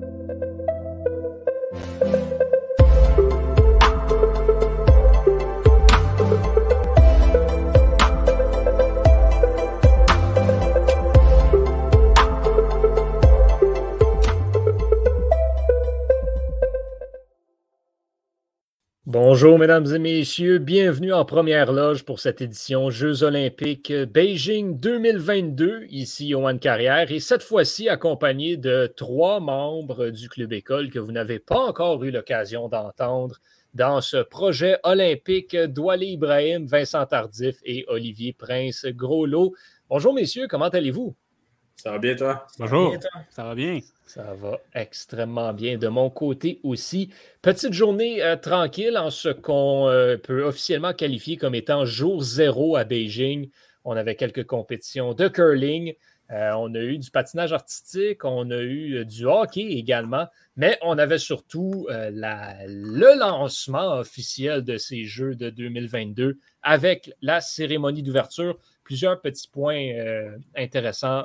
Thank you. Bonjour, mesdames et messieurs. Bienvenue en première loge pour cette édition Jeux olympiques Beijing 2022, ici Johan Carrière, et cette fois-ci accompagné de trois membres du Club École que vous n'avez pas encore eu l'occasion d'entendre dans ce projet olympique Douali Ibrahim, Vincent Tardif et Olivier Prince Groslot. Bonjour, messieurs, comment allez-vous? Ça va bien, toi? Bonjour. Ça va bien? Ça va extrêmement bien de mon côté aussi. Petite journée euh, tranquille en ce qu'on euh, peut officiellement qualifier comme étant jour zéro à Beijing. On avait quelques compétitions de curling. Euh, on a eu du patinage artistique, on a eu du hockey également, mais on avait surtout le lancement officiel de ces Jeux de 2022 avec la cérémonie d'ouverture. Plusieurs petits points intéressants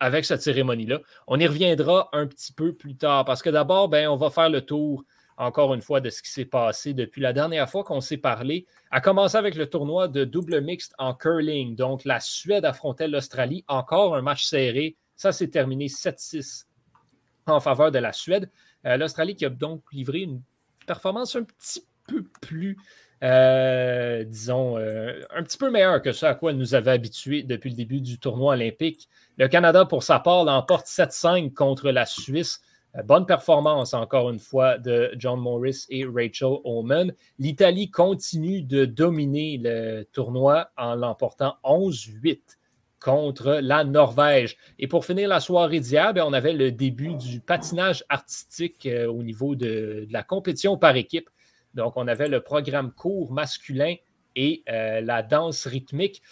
avec cette cérémonie-là. On y reviendra un petit peu plus tard parce que d'abord, ben, on va faire le tour encore une fois de ce qui s'est passé depuis la dernière fois qu'on s'est parlé, à commencer avec le tournoi de double mixte en curling. Donc, la Suède affrontait l'Australie. Encore un match serré. Ça s'est terminé 7-6 en faveur de la Suède. Euh, L'Australie qui a donc livré une performance un petit peu plus euh, disons, euh, un petit peu meilleur que ce à quoi nous avait habitués depuis le début du tournoi olympique. Le Canada, pour sa part, l'emporte 7-5 contre la Suisse. Euh, bonne performance, encore une fois, de John Morris et Rachel Oman. L'Italie continue de dominer le tournoi en l'emportant 11-8 contre la Norvège. Et pour finir la soirée d'hier, on avait le début du patinage artistique au niveau de, la compétition par équipe. Donc, on avait le programme court masculin et euh, la danse rythmique.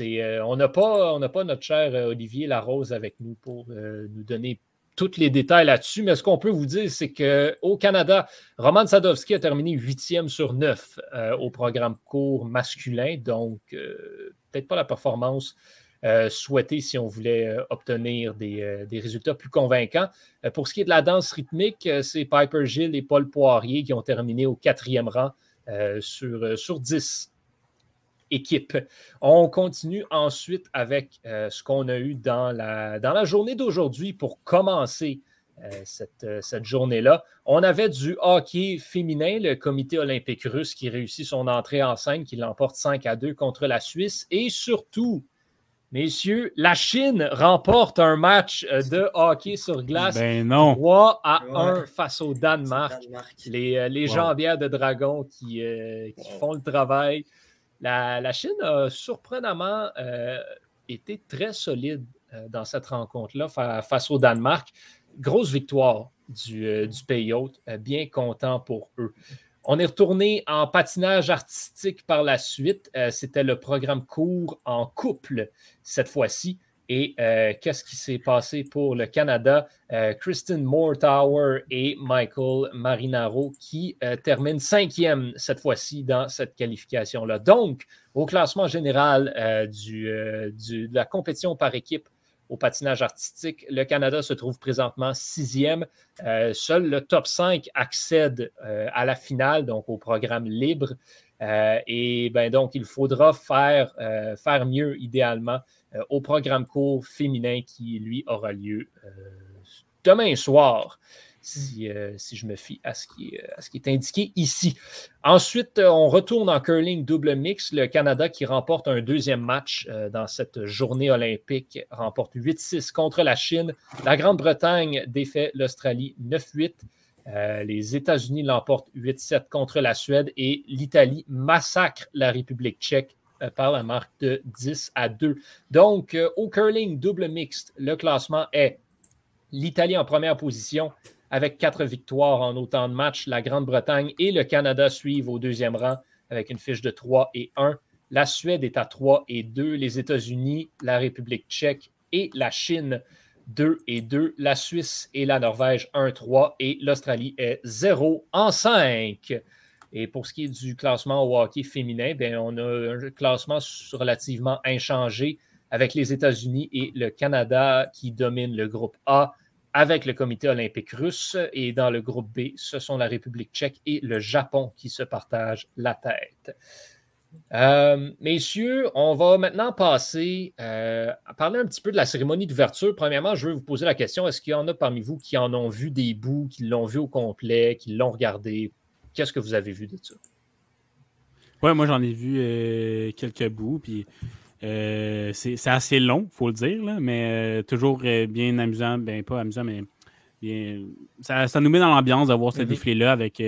Euh, on n'a pas, pas notre cher euh, Olivier Larose avec nous pour nous donner tous les détails là-dessus, mais ce qu'on peut vous dire, c'est qu'au Canada, Roman Sadowski a terminé huitième sur neuf au programme court masculin, donc peut-être pas la performance euh, si on voulait euh, obtenir euh, des, résultats plus convaincants. pour ce qui est de la danse rythmique, c'est Piper Gill et Paul Poirier qui ont terminé au quatrième rang sur, sur 10 équipes. On continue ensuite avec ce qu'on a eu dans la, dans la journée d'aujourd'hui pour commencer cette, cette journée-là. On avait du hockey féminin, le comité olympique russe qui réussit son entrée en scène, qui l'emporte 5 à 2 contre la Suisse. Et surtout, Messieurs, la Chine remporte un match euh, de hockey sur glace. Ben non. 3 à 1 face au Danemark. Les, euh, les jambières de dragon qui, euh, font le travail. La, Chine a surprenamment été très solide dans cette rencontre-là face au Danemark. Grosse victoire du, du pays hôte. bien content pour eux. On est retourné en patinage artistique par la suite. Euh, c'était le programme court en couple cette fois-ci. Et euh, qu'est-ce qui s'est passé pour le Canada? Euh, Kristen Moortower et Michael Marinaro qui terminent cinquième cette fois-ci dans cette qualification-là. Donc, au classement général de la compétition par équipe, au patinage artistique. Le Canada se trouve présentement sixième. Euh, seul le top 5 accède euh, à la finale, donc au programme libre. Euh, et ben, donc, il faudra faire, faire mieux, idéalement, au programme court féminin qui, lui, aura lieu demain soir. Euh, si, je me fie à ce, qui est, est indiqué ici. Ensuite, euh, on retourne en curling double mix. Le Canada qui remporte un deuxième match euh, dans cette journée olympique remporte 8-6 contre la Chine. La Grande-Bretagne défait l'Australie 9-8. les États-Unis l'emportent 8-7 contre la Suède et l'Italie massacre la République tchèque par la marque de 10 à 2. Donc, au curling double mixte, le classement est l'Italie en première position avec quatre victoires en autant de matchs. La Grande-Bretagne et le Canada suivent au deuxième rang avec une fiche de 3 et 1. La Suède est à 3 et 2. Les États-Unis, la République tchèque et la Chine 2 et 2. La Suisse et la Norvège 1-3 et l'Australie est 0 en 5. Et pour ce qui est du classement au hockey féminin, bien, on a un classement relativement inchangé avec les États-Unis et le Canada qui dominent le groupe A avec le comité olympique russe. Et dans le groupe B, ce sont la République tchèque et le Japon qui se partagent la tête. Euh, messieurs, on va maintenant passer euh, à parler un petit peu de la cérémonie d'ouverture. Premièrement, je veux vous poser la question est-ce qu'il y en a parmi vous qui en ont vu des bouts, qui l'ont vu au complet, qui l'ont regardé? Qu'est-ce que vous avez vu de ça? Ouais, moi j'en ai vu euh, quelques bouts, puis c'est assez long, il faut le dire, mais toujours bien amusant, bien pas amusant, mais bien, ça, nous met dans l'ambiance d'avoir ce mm-hmm. défilé-là avec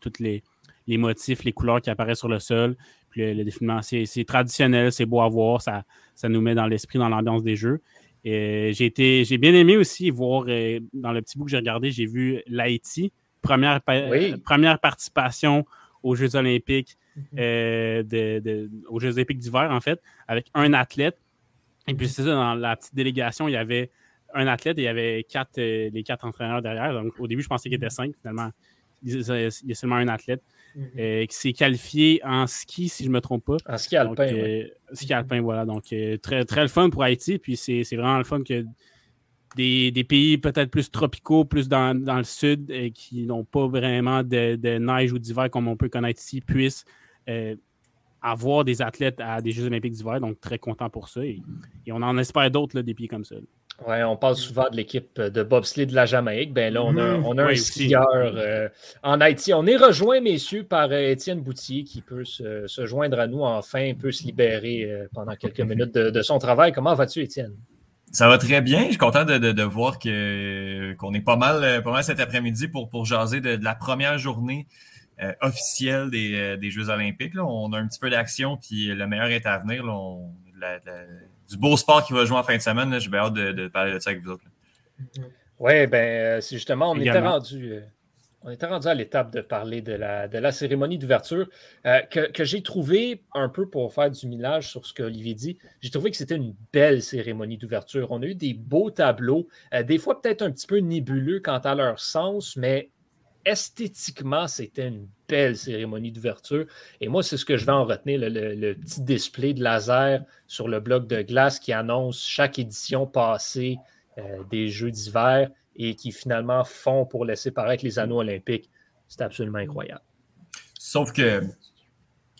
tous les, les motifs, les couleurs qui apparaissent sur le sol le, défilement, c'est traditionnel, c'est beau à voir, ça, ça nous met dans l'esprit, dans l'ambiance des jeux. J'ai j'ai bien aimé aussi voir, euh, dans le petit bout que j'ai regardé, j'ai vu l'Haïti, première, première participation aux Jeux olympiques, mhm. Euh, de, aux Jeux olympiques d'hiver, en fait, avec un athlète. Et puis, c'est ça, dans la petite délégation, il y avait un athlète et il y avait quatre, euh, les quatre entraîneurs derrière. Donc, au début, je pensais qu'il était cinq. Finalement, il y a seulement un athlète. Mhm. Euh, qui s'est qualifié en ski, si je ne me trompe pas. En ski alpin. Euh, ski alpin, voilà. Donc, euh, très, très le fun pour Haïti. Puis, c'est vraiment le fun que des, pays peut-être plus tropicaux, plus dans, le sud, qui n'ont pas vraiment de, neige ou d'hiver comme on peut connaître ici, puissent avoir des athlètes à des Jeux olympiques d'hiver. Donc, très content pour ça. Et, on en espère d'autres, des pays comme ça. Oui, on parle souvent de l'équipe de bobsleigh de la Jamaïque. Ben là, on a, mhm. un skieur euh, en Haïti. On est rejoint, messieurs, par euh, Étienne Boutier qui peut se, joindre à nous enfin, peut se libérer euh, pendant quelques minutes de, son travail. Comment vas-tu, Étienne? Ça va très bien. Je suis content de, voir qu'on est pas mal, pas mal cet après-midi pour, pour jaser de, la première journée officielle des, Jeux olympiques. On a un petit peu d'action, puis le meilleur est à venir. la, du beau sport qui va jouer en fin de semaine. J'ai hâte de, parler de ça avec vous autres. Oui, ben, euh, c'est justement, on était rendu. Euh, on était rendu à l'étape de parler de la, de la cérémonie d'ouverture euh, que, j'ai trouvé un peu pour faire du millage sur ce qu'Olivier dit. J'ai trouvé que c'était une belle cérémonie d'ouverture. On a eu des beaux tableaux, des fois peut-être un petit peu nébuleux quant à leur sens, mais esthétiquement, c'était une belle cérémonie d'ouverture. Et moi, c'est ce que je vais en retenir, le, petit display de laser sur le bloc de glace qui annonce chaque édition passée euh, des Jeux d'hiver et qui finalement font pour laisser paraître les anneaux olympiques. C'est absolument incroyable. Sauf que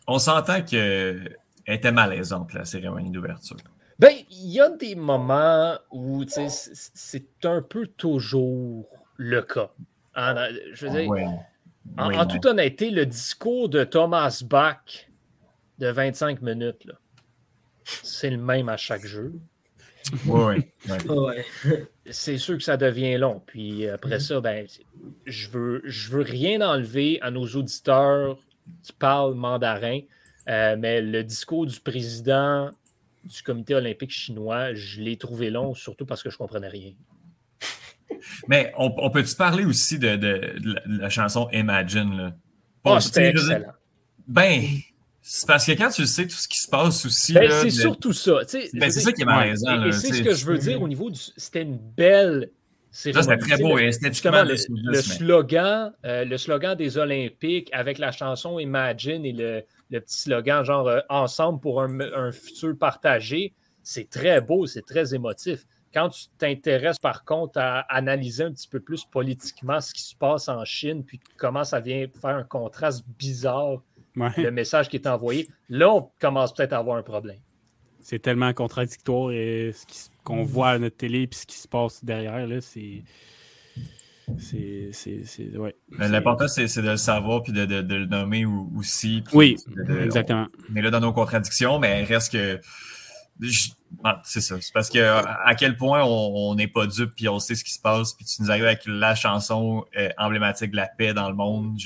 on s'entend qu'elle était malaisante, la cérémonie d'ouverture. Ben, il y a des moments où c'est un peu toujours le cas. Je veux dire, en, toute honnêteté, le discours de Thomas Bach de 25 minutes, c'est le même à chaque jeu. Oui, c'est sûr que ça devient long. Puis après mm-hmm. ça, ben, je veux, je veux rien enlever à nos auditeurs qui parlent mandarin, euh, mais le discours du président du comité olympique chinois, je l'ai trouvé long, surtout parce que je ne comprenais rien. Mais on, peut-tu parler aussi de, la, chanson Imagine? Oh, c'était excellent. Ben, c'est parce que quand tu sais tout ce qui se passe aussi. Ben, c'est surtout ça. Ben, c'est ça qui est malaisant. Et, c'est ce que je veux dire au niveau du. C'était une belle. C'était très beau et esthétiquement. Le, le, slogan, euh, le slogan des Olympiques avec la chanson Imagine et le, petit slogan genre euh, Ensemble pour un, un futur partagé, c'est très beau, c'est très émotif. Quand tu t'intéresses par contre à analyser un petit peu plus politiquement ce qui se passe en Chine, puis comment ça vient faire un contraste bizarre, le message qui est envoyé, là, on commence peut-être à avoir un problème. C'est tellement contradictoire et ce qu'on voit à notre télé et ce qui se passe derrière, là, c'est. C'est. Ouais. L'important, c'est de le savoir puis de, le nommer aussi. Oui, exactement. On, est là dans nos contradictions, mais il reste que ah, c'est ça. C'est parce que à quel point on n'est pas dupe puis on sait ce qui se passe. Puis tu nous arrives avec la chanson euh, emblématique de la paix dans le monde.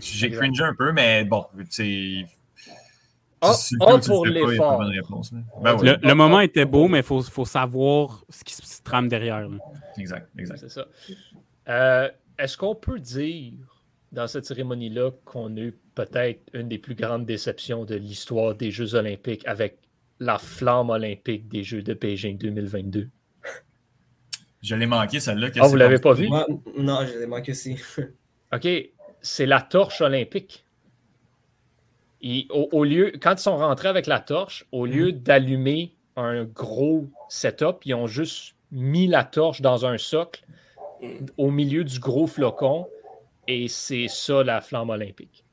J'ai cringé un peu, mais bon, tu sais. Oh, oh pour l'effort. Ben le, moment était beau, mais il faut, faut, savoir ce qui se trame derrière. Exact, exact. C'est ça. Euh, est-ce qu'on peut dire dans cette cérémonie-là qu'on a eu peut-être une des plus grandes déceptions de l'histoire des Jeux olympiques avec la flamme olympique des Jeux de Beijing 2022. Je l'ai manqué, celle-là. Ah, vous ne l'avez pas vu? non, je l'ai manqué aussi. OK, c'est la torche olympique. au, lieu, quand ils sont rentrés avec la torche, au lieu mm. d'allumer un gros setup, ils ont juste mis la torche dans un socle au milieu du gros flocon et c'est ça la flamme olympique.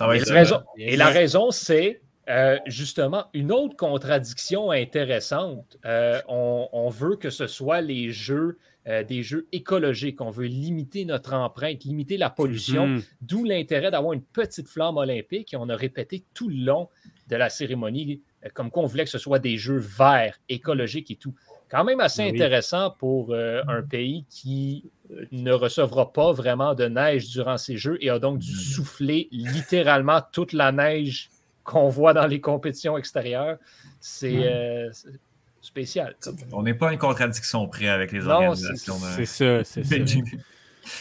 et, la raison, et la raison, c'est euh, justement une autre contradiction intéressante. Euh, on, veut que ce soit les jeux, euh, des jeux écologiques. On veut limiter notre empreinte, limiter la pollution, mhm. d'où l'intérêt d'avoir une petite flamme olympique. Et on a répété tout le long de la cérémonie comme qu'on voulait que ce soit des jeux verts, écologiques et tout. Quand même assez intéressant pour un pays qui ne recevra pas vraiment de neige durant ces jeux et a donc dû souffler littéralement toute la neige qu'on voit dans les compétitions extérieures. C'est euh, spécial. On n'est pas en contradiction près avec les organisations. C'est ça, c'est ça.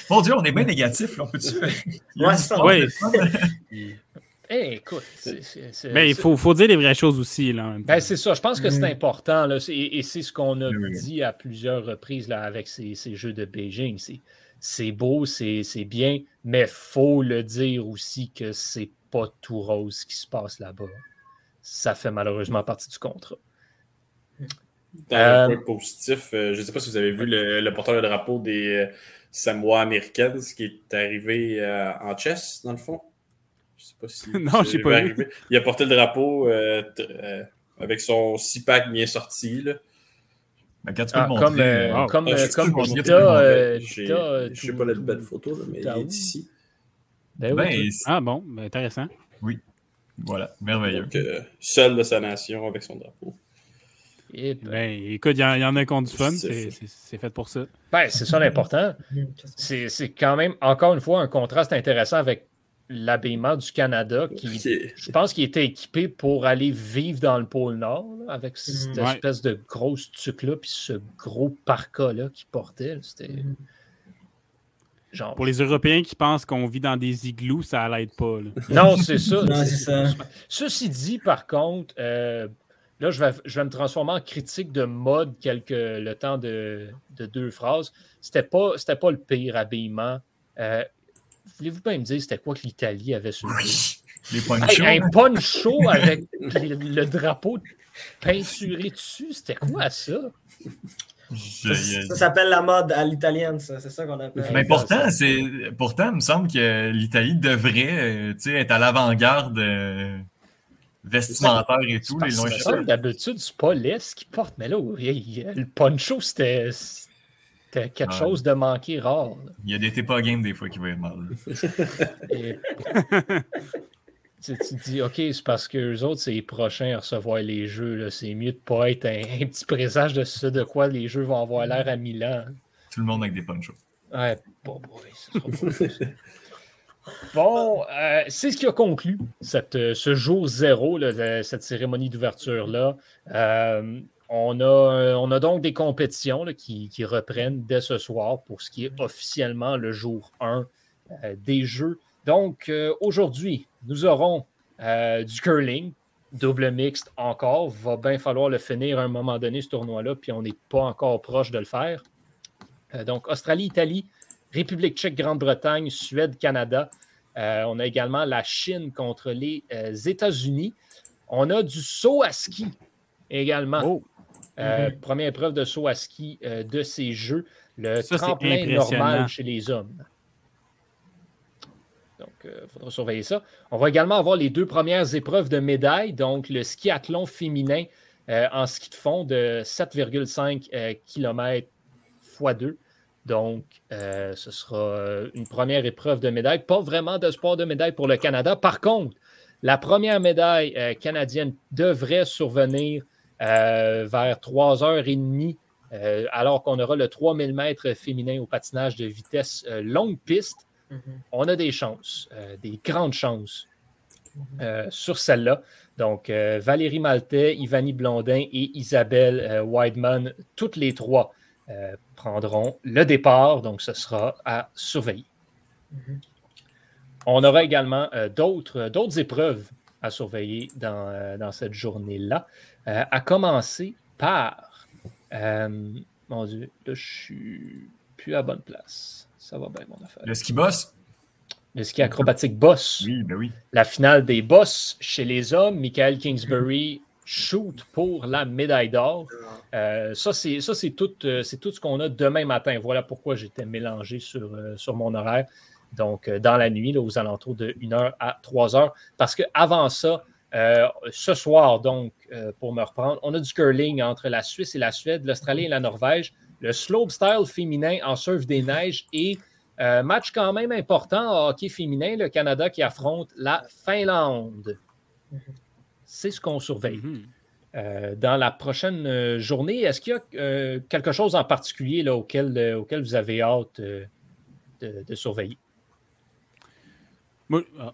Mon Dieu, on est bien négatif, on peut-tu Oui. écoute, mais il faut, faut, dire les vraies choses aussi. Là, ben, c'est ça, je pense que c'est mm. important. Là, et, c'est ce qu'on a dit à plusieurs reprises là, avec ces, ces Jeux de Beijing. C'est beau, c'est bien, mais il faut le dire aussi que c'est pas tout rose qui se passe là-bas. Ça fait malheureusement partie du contrat. Dans un euh, point positif, euh, je ne sais pas si vous avez vu le, porteur de drapeau des euh, Samoa américaines, ce qui est arrivé en chess, dans le fond. Je ne sais pas si. non, je sais pas. Vu. Il a porté le drapeau avec son six-pack bien sorti. Là. Ben, quand tu peux ah, le Comme, euh, comme, ah, comme, comme Je ne sais pas la belle photo, mais il est ici. Ben ben, ah bon, ben, intéressant. Oui. Voilà, merveilleux. Euh, seul de sa nation avec son drapeau. Et ben, écoute, il y, en a qui ont du fun, c'est fait pour ça. Ben, c'est ça l'important. C'est quand même, encore une fois, un contraste intéressant avec l'habillement du Canada qui, je pense qu'il était équipé pour aller vivre dans le pôle Nord avec cette espèce de grosse tuque-là puis ce gros parka-là qu'il portait. C'était. Mm. Pour les Européens qui pensent qu'on vit dans des igloos, ça l'aide pas. Non, c'est ça. Ceci dit, par contre, euh, là, je vais, je vais, me transformer en critique de mode quelques, le temps de, deux phrases. C'était pas, pas le pire habillement. Euh, voulez-vous pas me dire c'était quoi que l'Italie avait sur Les ponchos. un poncho avec le, drapeau peinturé dessus, c'était quoi ça? Ça, s'appelle la mode à l'italienne, ça. C'est ça qu'on appelle. Mais pourtant, c'est, pourtant, il me semble que l'Italie devrait euh, être à l'avant-garde euh, vestimentaire et tout. Les longs D'habitude, c'est pas l'Est qui porte, mais là, le poncho, c'était, quelque chose de manqué rare. Il y a des pas game des fois qui va être mal. tu, te dis, OK, c'est parce que les autres, c'est les prochains à recevoir les jeux. C'est mieux de pas être un, petit présage de ce de quoi les jeux vont avoir l'air à Milan. Tout le monde avec des ponchos. Ouais, bon, bon euh, c'est ce qui a conclu cette, ce jour zéro, cette cérémonie d'ouverture-là. Euh, on, a, on a donc des compétitions qui, qui, reprennent dès ce soir pour ce qui est officiellement le jour 1 euh, des Jeux. Donc, aujourd'hui, nous aurons euh, du curling, double mixte encore. Va bien falloir le finir à un moment donné, ce tournoi-là, puis on n'est pas encore proche de le faire. Euh, donc, Australie, Italie, République tchèque, Grande-Bretagne, Suède, Canada. Euh, on a également la Chine contre les États-Unis. On a du saut à ski également. Oh. Mm-hmm. Première épreuve de saut à ski de ces Jeux. Le tremplin normal chez les hommes. Donc, il euh, faudra surveiller ça. On va également avoir les deux premières épreuves de médailles, donc le skiathlon féminin euh, en ski de fond de 7,5 km x 2. Donc, euh, ce sera une première épreuve de médaille. Pas vraiment de sport de médaille pour le Canada. Par contre, la première médaille canadienne devrait survenir vers 3h30, alors qu'on aura le 3000 mètres féminin au patinage de vitesse longue piste. Mhm. On a des chances, euh, des grandes chances euh, sur celle-là. Donc, euh, Valérie Maltais, Ivani Blondin et Isabelle Weidman, toutes les trois prendront le départ. Donc, ce sera à surveiller. Mhm. On aura également d'autres épreuves à surveiller dans, dans cette journée-là, à commencer par. mon Dieu, là, je suis plus à bonne place. Ça va bien, mon affaire. Le ski boss? Le ski acrobatique boss. Oui, ben oui. La finale des boss chez les hommes, Michael Kingsbury shoot pour la médaille d'or. Euh, ça, c'est tout, tout ce qu'on a demain matin. Voilà pourquoi j'étais mélangé sur, sur mon horaire. Donc, dans la nuit, aux alentours de 1h à 3h. Parce qu'avant ça, ce soir, donc, pour me reprendre, on a du curling entre la Suisse et la Suède, l'Australie et la Norvège, le slopestyle féminin en surf des neiges et euh, match quand même important en hockey féminin, le Canada qui affronte la Finlande. C'est ce qu'on surveille. Mhm. Euh, dans la prochaine euh, journée, est-ce qu'il y a quelque chose en particulier là, auquel, auquel vous avez hâte de, surveiller? Moi, ah.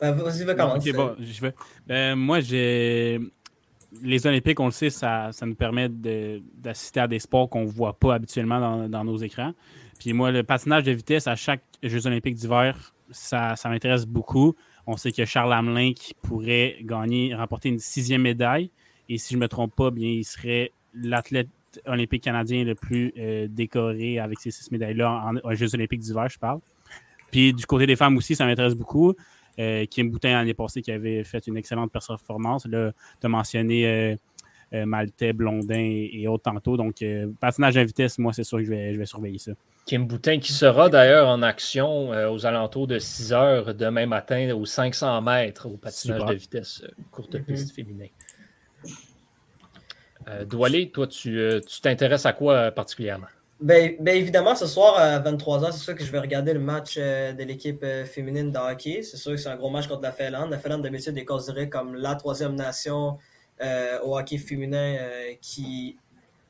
ben, Vas-y, va commencer. Ben, moi, j'ai. Les Olympiques, on le sait, ça, ça nous permet d'assister à des sports qu'on ne voit pas habituellement dans, nos écrans. Puis moi, le patinage de vitesse à chaque Jeux olympiques d'hiver, ça, m'intéresse beaucoup. On sait que Charles Hamelin pourrait gagner, remporter une sixième médaille. Et si je ne me trompe pas, bien, il serait l'athlète olympique canadien le plus euh, décoré avec ces six médailles-là en, Jeux olympiques d'hiver, je parle. Puis du côté des femmes aussi, ça m'intéresse beaucoup. Euh, Kim Boutin l'année passée qui avait fait une excellente performance. Là, tu as mentionné euh, euh, Maltais, Blondin et, autres tantôt. Donc, euh, patinage à vitesse, moi, c'est sûr que je vais, je vais surveiller ça. Kim Boutin qui sera d'ailleurs en action euh, aux alentours de 6 heures demain matin aux 500 mètres au patinage de vitesse courte mhm. piste féminin. Doualé, toi, tu t'intéresses à quoi particulièrement? Ben, ben, évidemment, ce soir à 23h, c'est sûr que je vais regarder le match de l'équipe féminine de hockey. C'est sûr que c'est un gros match contre la Finlande. La Finlande, d'habitude, est considérée comme la troisième nation euh, au hockey féminin euh, qui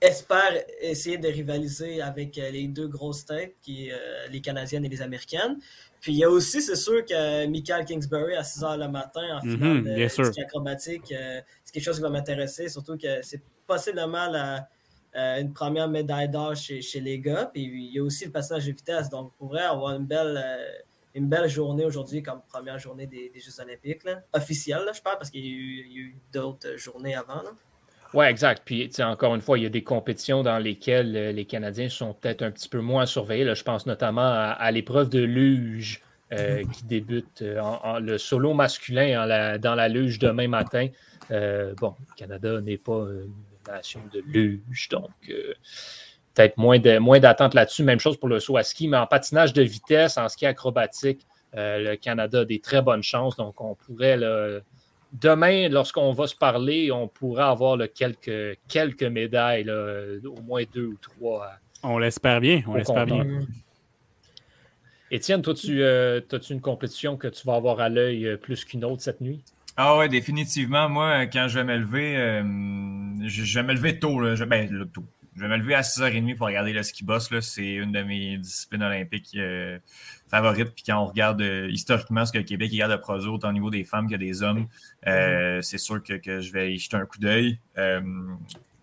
espère essayer de rivaliser avec euh, les deux grosses têtes, qui les Canadiennes et les Américaines. Puis il y a aussi, c'est sûr que Michael Kingsbury à 6 h le matin en mhm, finale de acrobatique, c'est quelque chose qui va m'intéresser, surtout que c'est possiblement la, une première médaille d'or chez, chez, les gars. Puis il y a aussi le passage de vitesse, donc on pourrait avoir une belle une belle journée aujourd'hui comme première journée des, Jeux olympiques, officielle, je parle, parce qu'il y a eu, d'autres journées avant. Oui, exact. Puis, encore une fois, il y a des compétitions dans lesquelles euh, les Canadiens sont peut-être un petit peu moins surveillés. Là, je pense notamment à, l'épreuve de luge euh, mm-hmm. qui débute euh, en, le solo masculin dans la luge demain matin. bon, le Canada n'est pas nation de luge, donc peut-être moins, de, moins d'attente là-dessus. Même chose pour le saut à ski, mais en patinage de vitesse, en ski acrobatique, euh, le Canada a des très bonnes chances. Donc, on pourrait, demain, lorsqu'on va se parler, on pourrait avoir quelques, quelques médailles, au moins deux ou trois. On l'espère bien. On l'espère bien. Étienne, toi, tu euh, as-tu une compétition que tu vas avoir à l'œil euh, plus qu'une autre cette nuit? Ah ouais, définitivement. Moi, quand je vais me lever, je, vais me lever tôt. Là. Je, ben, tôt je vais me lever à 6h30 pour regarder le ski boss. C'est une de mes disciplines olympiques euh, favorites. Puis quand on regarde euh, historiquement ce que le Québec regarde de proso, autant au niveau des femmes que des hommes, euh, c'est sûr que, je vais y jeter un coup d'œil.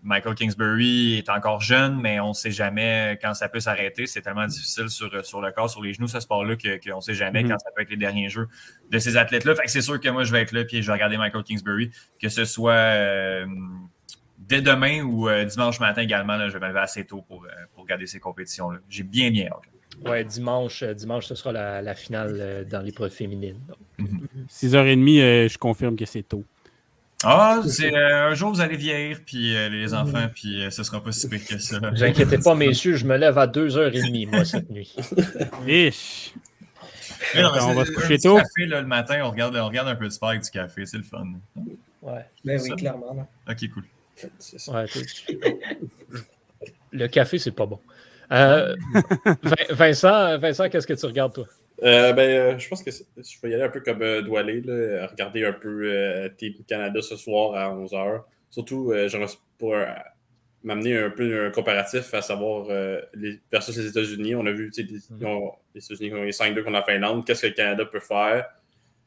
Michael Kingsbury est encore jeune, mais on ne sait jamais quand ça peut s'arrêter. C'est tellement difficile sur, sur le corps, sur les genoux, ce sport-là, qu'on ne sait jamais mm-hmm. quand ça peut être les derniers jeux de ces athlètes-là. Fait que c'est sûr que moi, je vais être là et je vais regarder Michael Kingsbury, que ce soit dès demain ou euh, dimanche matin également, je vais me lever assez tôt pour, euh, pour regarder ces compétitions-là. J'ai bien bien hâte. Oui, dimanche, euh, dimanche, ce sera la, finale dans l'épreuve féminine. 6h30, je confirme que c'est tôt. Ah, c'est un jour vous allez vieillir, puis les enfants, puis ce sera pas si pire que ça. Ne vous inquiétez pas, messieurs, je me lève à 2h30, moi, cette nuit. Ish. on va se coucher tôt. Café, le matin, on regarde, on regarde un peu de sport avec du café, c'est le fun. Ouais. Ben oui, clairement. Ok, cool le café, c'est pas bon. Euh, Vincent, Vincent qu'est-ce que tu regardes, toi? Euh, ben, euh, je pense que je vais y aller un peu comme euh, Doualé, regarder un peu Team Canada ce soir à 11h. Surtout, pour m'amener un peu un comparatif à savoir les, versus les États-Unis. On a vu les, mm-hmm. les États-Unis ont les 5-2 contre la Finlande. Qu'est-ce que le Canada peut faire?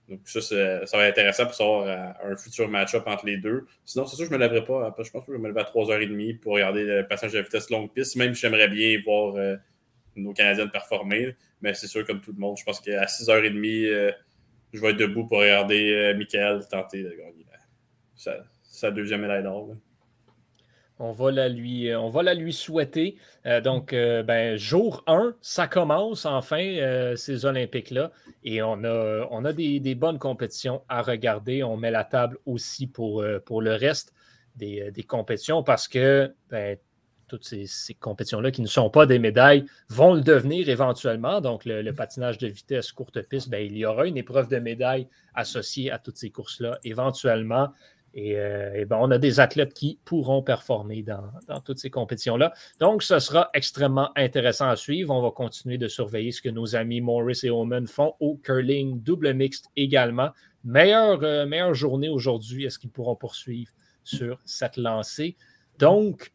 Donc, ça, ça va être intéressant pour savoir euh, un futur match-up entre les deux. Sinon, c'est sûr je ne me lèverai pas. Je pense que je vais me lever à 3h30 pour regarder le passage de vitesse longue piste, même si j'aimerais bien voir euh, nos Canadiens performer. Mais c'est sûr, comme tout le monde, je pense qu'à 6h30, euh, je vais être debout pour regarder Michael tenter de gagner sa, deuxième médaille d'or. On va la lui, euh, on va lui souhaiter. Euh, donc, euh, ben, jour 1, ça commence enfin ces Olympiques-là. Et on a, on a des, bonnes compétitions à regarder. On met la table aussi pour, pour le reste. des, compétitions parce que ben, toutes ces, compétitions-là qui ne sont pas des médailles vont le devenir éventuellement. Donc, le, patinage de vitesse courte piste, ben, il y aura une épreuve de médaille associée à toutes ces courses-là éventuellement. Et, euh, ben, on a des athlètes qui pourront performer dans, toutes ces compétitions-là. Donc, ce sera extrêmement intéressant à suivre. On va continuer de surveiller ce que nos amis Morris et Omen font au curling double mixte également. Meilleure, euh, meilleure journée aujourd'hui. Est-ce qu'ils pourront poursuivre sur cette lancée? Donc,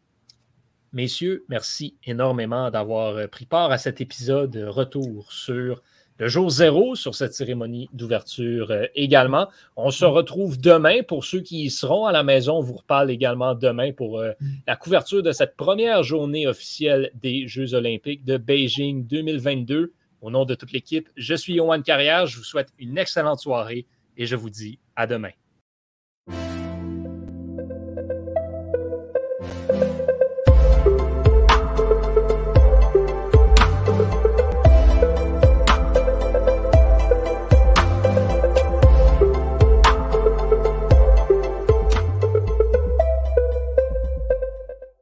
messieurs, merci énormément d'avoir euh, pris part à cet épisode retour sur le jour zéro sur cette cérémonie d'ouverture euh, également. On se retrouve demain. Pour ceux qui y seront à la maison, on vous reparle également demain pour euh, la couverture de cette première journée officielle des Jeux olympiques de Beijing 2022. Au nom de toute l'équipe, je suis Yohan Carrière. Je vous souhaite une excellente soirée et je vous dis à demain.